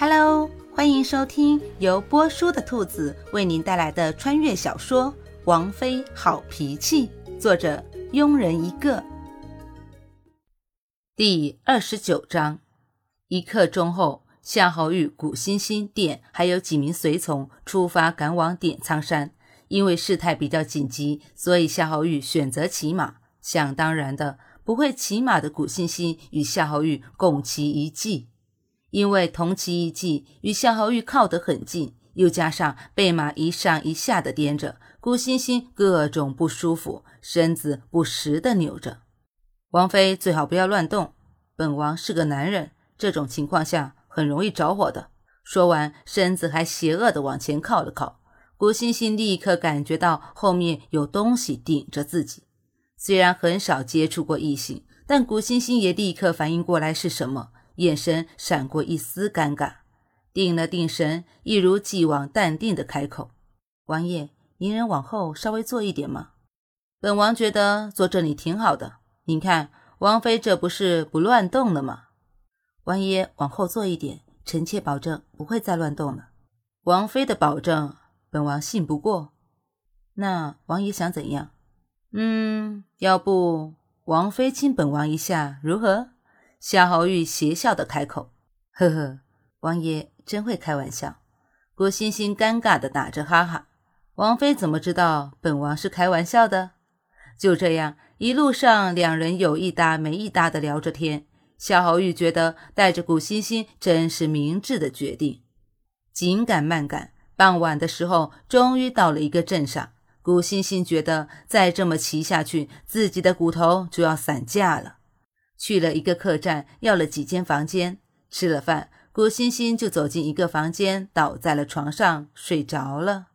Hello，欢迎收听由波叔的兔子为您带来的穿越小说《王妃好脾气》，作者庸人一个。第二十九章，一刻钟后，夏侯玉、古欣欣、殿还有几名随从出发，赶往点苍山。因为事态比较紧急，所以夏侯玉选择骑马。想当然的，不会骑马的古欣欣与夏侯玉共骑一骑。因为同骑一骑，与夏侯玉靠得很近，又加上被马一上一下的颠着，顾欣欣各种不舒服，身子不时的扭着。王妃最好不要乱动，本王是个男人，这种情况下很容易着火的。说完，身子还邪恶的往前靠了靠。顾欣欣立刻感觉到后面有东西顶着自己，虽然很少接触过异性，但顾欣欣也立刻反应过来是什么。眼神闪过一丝尴尬，定了定神，一如既往淡定的开口：“王爷，您能往后稍微坐一点吗？本王觉得坐这里挺好的。您看，王妃这不是不乱动了吗？王爷往后坐一点，臣妾保证不会再乱动了。王妃的保证，本王信不过。那王爷想怎样？嗯，要不王妃亲本王一下，如何？”夏侯玉邪笑的开口：“呵呵，王爷真会开玩笑。”郭欣欣尴尬的打着哈哈。王妃怎么知道本王是开玩笑的？就这样，一路上两人有一搭没一搭的聊着天。夏侯玉觉得带着古欣欣真是明智的决定。紧赶慢赶，傍晚的时候终于到了一个镇上。古欣欣觉得再这么骑下去，自己的骨头就要散架了。去了一个客栈，要了几间房间，吃了饭，古欣欣就走进一个房间，倒在了床上睡着了。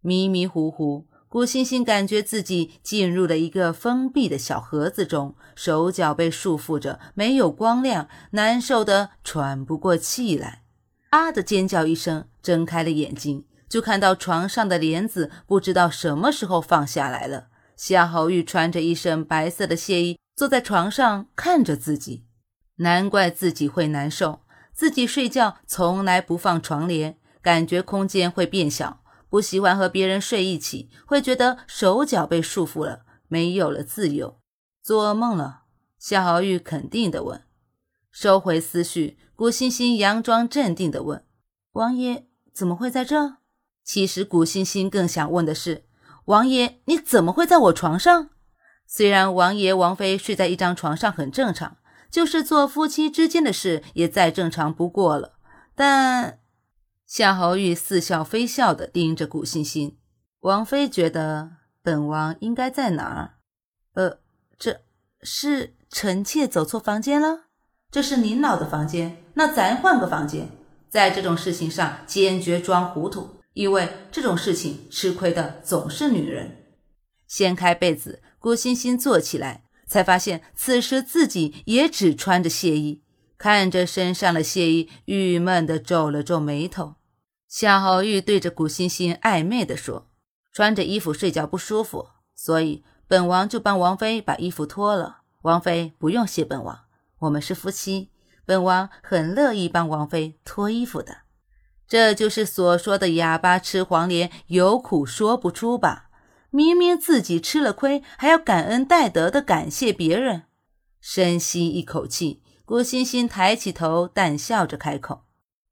迷迷糊糊，古欣欣感觉自己进入了一个封闭的小盒子中，手脚被束缚着，没有光亮，难受的喘不过气来。啊的尖叫一声，睁开了眼睛，就看到床上的帘子不知道什么时候放下来了。夏侯玉穿着一身白色的亵衣。坐在床上看着自己，难怪自己会难受。自己睡觉从来不放床帘，感觉空间会变小，不喜欢和别人睡一起，会觉得手脚被束缚了，没有了自由。做噩梦了？夏侯玉肯定地问。收回思绪，古欣欣佯装镇定地问：“王爷怎么会在这？”其实古欣欣更想问的是：“王爷，你怎么会在我床上？”虽然王爷王妃睡在一张床上很正常，就是做夫妻之间的事也再正常不过了。但夏侯玉似笑非笑地盯着古欣欣，王妃觉得本王应该在哪儿？呃，这是臣妾走错房间了。这是您老的房间，那咱换个房间。在这种事情上坚决装糊涂，因为这种事情吃亏的总是女人。掀开被子。郭欣欣坐起来，才发现此时自己也只穿着亵衣，看着身上的亵衣，郁闷地皱了皱眉头。夏侯玉对着古欣欣暧昧地说：“穿着衣服睡觉不舒服，所以本王就帮王妃把衣服脱了。王妃不用谢本王，我们是夫妻，本王很乐意帮王妃脱衣服的。这就是所说的哑巴吃黄连，有苦说不出吧。”明明自己吃了亏，还要感恩戴德的感谢别人。深吸一口气，郭欣欣抬起头，淡笑着开口：“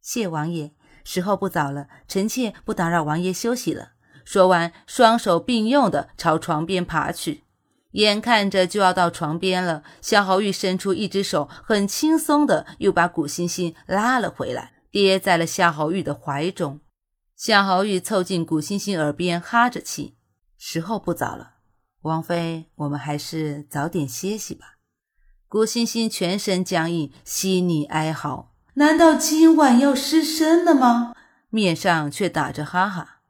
谢王爷，时候不早了，臣妾不打扰王爷休息了。”说完，双手并用的朝床边爬去。眼看着就要到床边了，夏侯玉伸出一只手，很轻松的又把古欣欣拉了回来，跌在了夏侯玉的怀中。夏侯玉凑近古欣欣耳边，哈着气。时候不早了，王妃，我们还是早点歇息吧。顾欣欣全身僵硬，犀利哀嚎：“难道今晚要失身了吗？”面上却打着哈哈。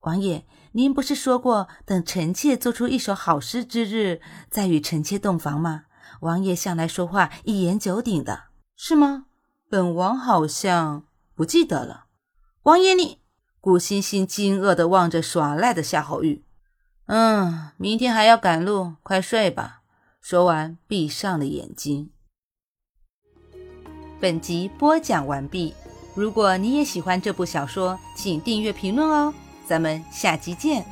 王爷，您不是说过等臣妾做出一首好诗之日，再与臣妾洞房吗？王爷向来说话一言九鼎的，是吗？本王好像不记得了。王爷，你……顾欣欣惊愕地望着耍赖的夏侯玉。嗯，明天还要赶路，快睡吧。说完，闭上了眼睛。本集播讲完毕。如果你也喜欢这部小说，请订阅评论哦。咱们下集见。